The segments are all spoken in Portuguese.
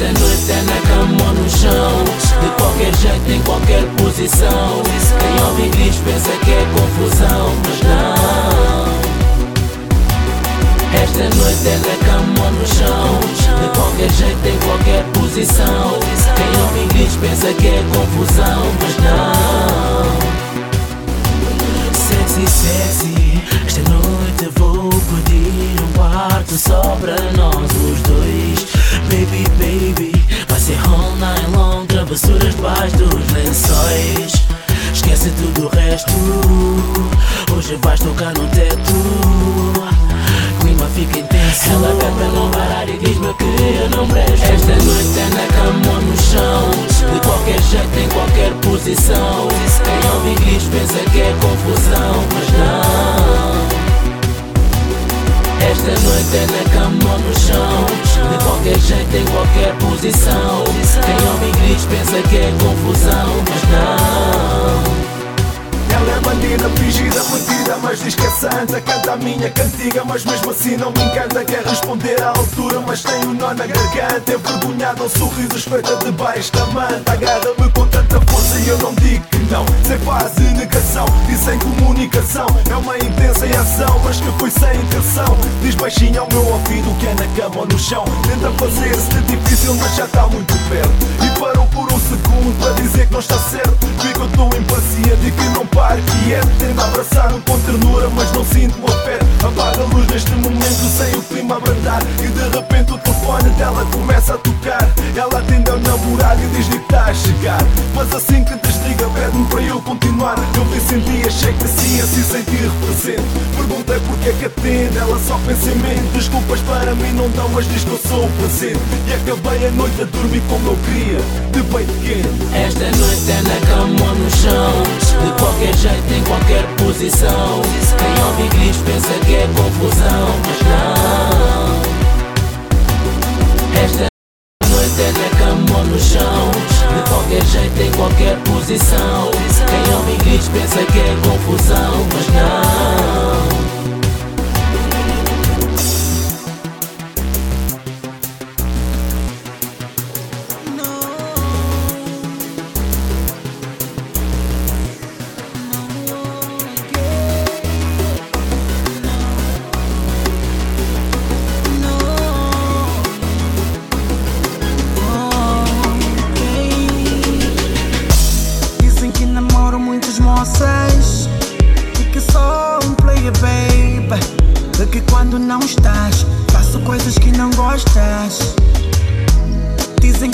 Esta noite é na cama ou no chão. De qualquer jeito, em qualquer posição. Quem ouve inglês pensa que é confusão Mas não. Esta noite é na cama ou no chão. De qualquer jeito, em qualquer posição. Quem ouve inglês pensa que é confusão Mas não. Sexy, sexy Esta noite vou pedir um quarto só para nós os dois Travessuras debaixo dos lençóis. Esquece tudo o resto. Hoje vais tocar no teto. Clima fica intenso. Ela pede para não parar e diz-me que eu não presto. Esta noite é na cama ou no chão. De qualquer jeito, em qualquer posição. Quem ouve inglês pensa que é confusão Mas não. Esta noite é na cama ou no chão. De qualquer jeito, em qualquer posição pensa que é confusão Mas não. Ela é bandida, fingida, mentira Mas diz que é santa, canta a minha cantiga Mas mesmo assim não me encanta. Quer responder à altura, mas tem um nó na garganta. Envergonhada, um sorriso espreita debaixo da manta. Agarra-me com tanta força e eu não digo que não. Sem fase negação, dizem comunicação. É uma intensa ação, mas que foi sem intenção. Diz baixinho ao meu ouvido que é na cama ou no chão. Tenta fazer-se de difícil, mas já está muito perto. E parou por um segundo para dizer que não está certo. Fico tão impaciente e que não pode par que é Abraçar-me com ternura, mas não sinto o afeto Apaga a luz neste momento sem o clima abrandar. E de repente o telefone dela começa a tocar. Ela atende ao namorado e diz-lhe que está a chegar. Mas assim que desliga pede-me para eu continuar. Eu vi, senti, achei que sim, assim sentir represento Perguntei porque é que atende, ela só pensa em mim. Desculpas para mim não dão, mas diz que eu sou o presente. E acabei a noite a dormir como eu queria, de bem pequeno. Esta noite é na cama ou no chão De qualquer jeito, em qualquer posição. Quem ouve inglês pensa que é confusão, mas não. Esta noite é na cama no chão. De qualquer jeito, em qualquer posição. Quem ouve inglês pensa que é confusão, mas não.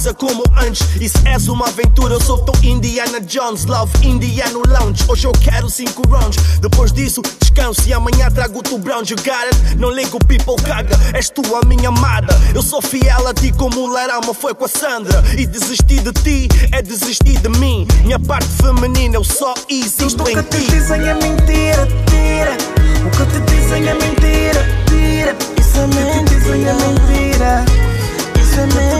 casa como antes. Se és uma aventura, eu sou tão Indiana Jones. Love Indiana Lounge. Hoje eu quero cinco rounds. Depois disso, descanso e amanhã trago tu brown. You got it? Não ligo, people caga. És tu a minha amada. Eu sou fiel a ti como o Larama foi com a Sandra. E desistir de ti é desistir de mim. Minha parte feminina eu só existo em ti. O que te dizem é mentira, tira. O que te dizem é mentira, tira. Isso é mentira. O que te dizem é mentira. Isso é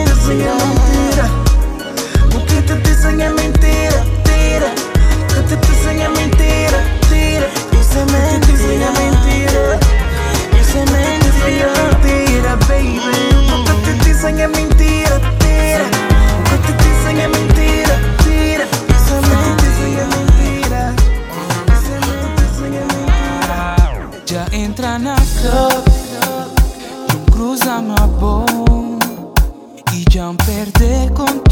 puedes.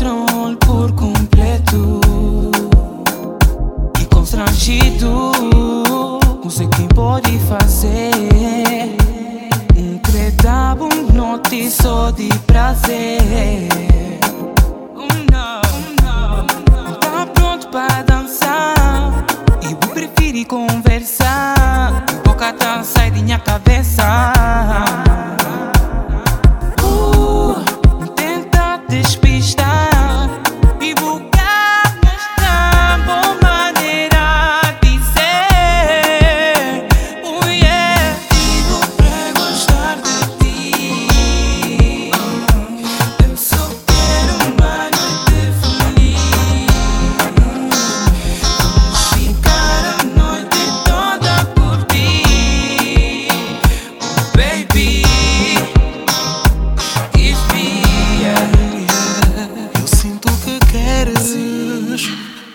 queres,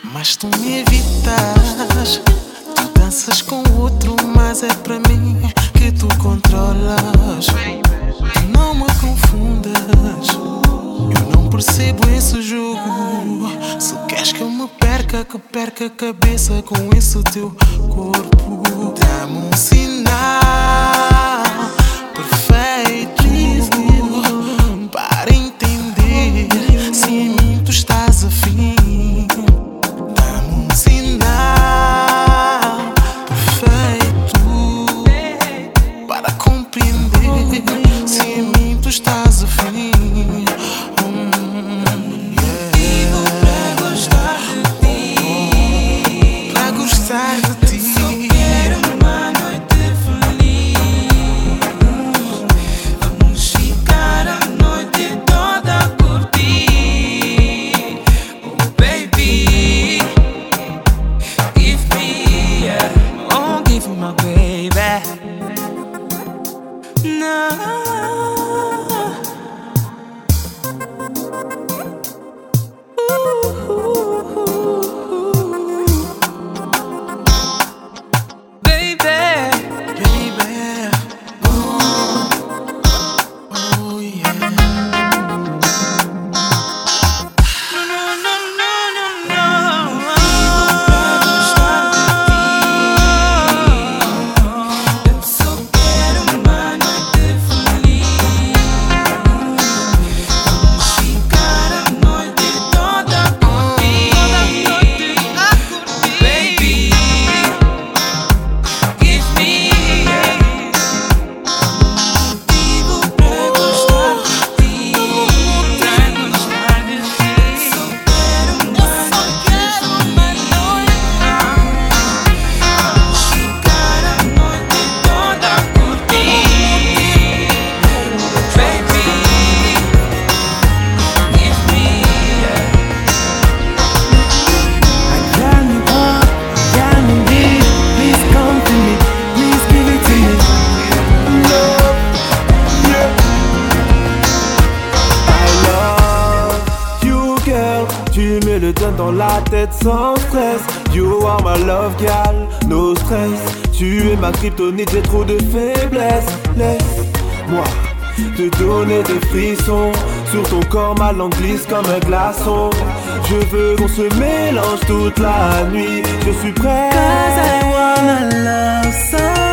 mas tu me evitas. Tu danças com outro, mas é pra mim que tu controlas. Tu não me confundas, eu não percebo esse jogo. Se queres que eu me perca, que perca a cabeça com esse teu corpo, dá-me um sinal. sina kryptonite, j'ai trop de faiblesse. Laisse-moi te donner des frissons. Sur ton corps, ma langue glisse comme un glaçon. Je veux qu'on se mélange toute la nuit. Je suis prêt. Cause I wanna love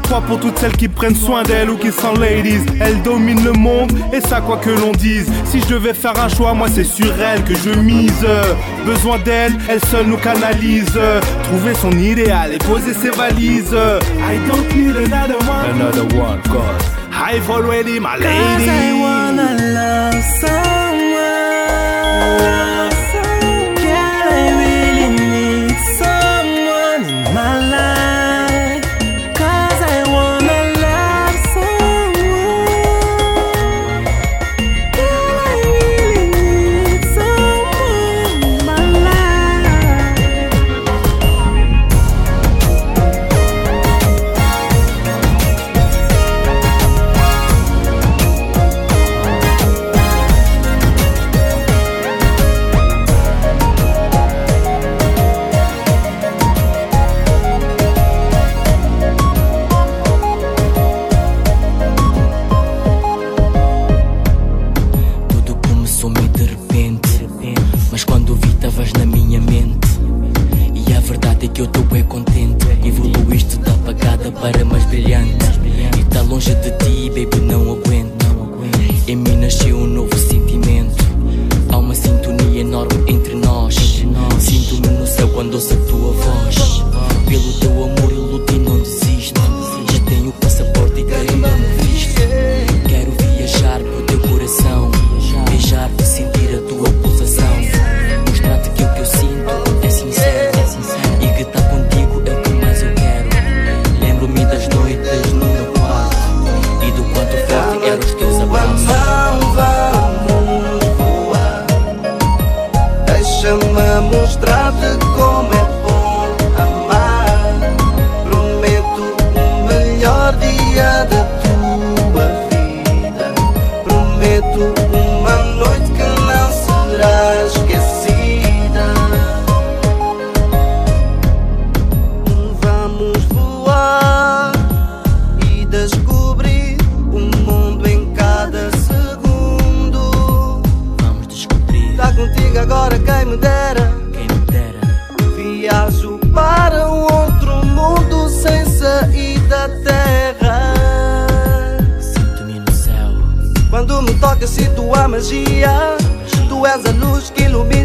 pour toutes celles qui prennent soin d'elles ou qui sont ladies. Elles dominent le monde et ça quoi que l'on dise. Si je devais faire un choix, moi c'est sur elles que je mise. Besoin d'elles, elles seules nous canalisent. Trouver son idéal et poser ses valises. I don't need another one. Another one, cause I've already my Cause I lady.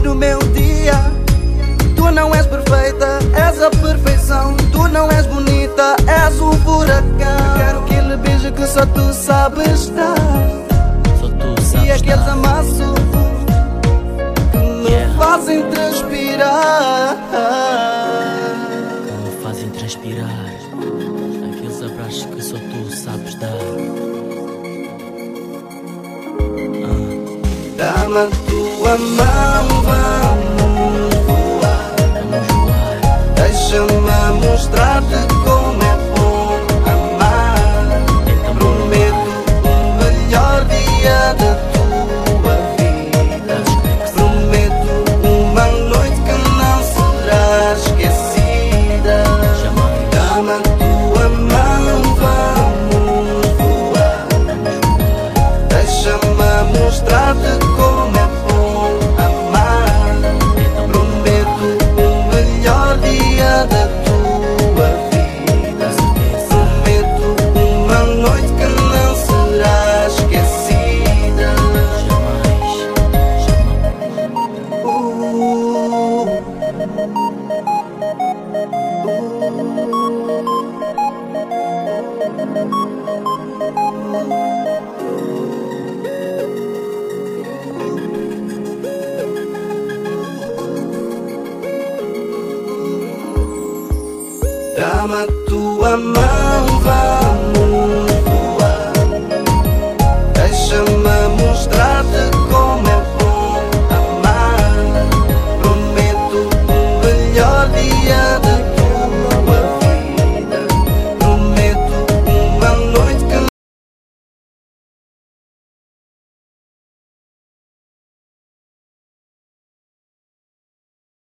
O meu dia. Tu não és perfeita, és a perfeição. Tu não és bonita, és um furacão. Quero aquele beijo que só tu sabes dar. Só tu E sabes aqueles dar. amassos que me Yeah. fazem transpirar. que me fazem transpirar. Aqueles abraços que só tu sabes dar. Dá-me a tua mão, vamos voar. Vamos voar, Deixa-me mostrar-te Dá-me a tua mão, vai.